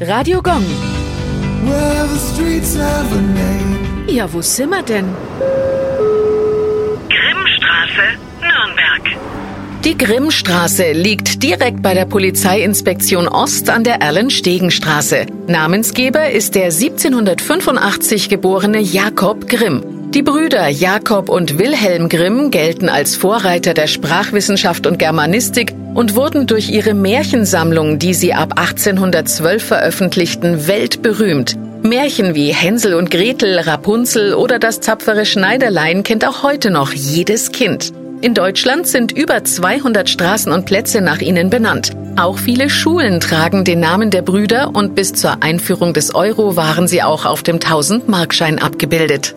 Radio Gong. Well, the streets have a name. Ja, wo sind wir denn? Grimmstraße, Nürnberg. Die Grimmstraße liegt direkt bei der Polizeiinspektion Ost an der Erlenstegenstraße. Namensgeber ist der 1785 geborene Jakob Grimm. Die Brüder Jakob und Wilhelm Grimm gelten als Vorreiter der Sprachwissenschaft und Germanistik und wurden durch ihre Märchensammlung, die sie ab 1812 veröffentlichten, weltberühmt. Märchen wie Hänsel und Gretel, Rapunzel oder das tapfere Schneiderlein kennt auch heute noch jedes Kind. In Deutschland sind über 200 Straßen und Plätze nach ihnen benannt. Auch viele Schulen tragen den Namen der Brüder und bis zur Einführung des Euro waren sie auch auf dem 1000-Markschein abgebildet.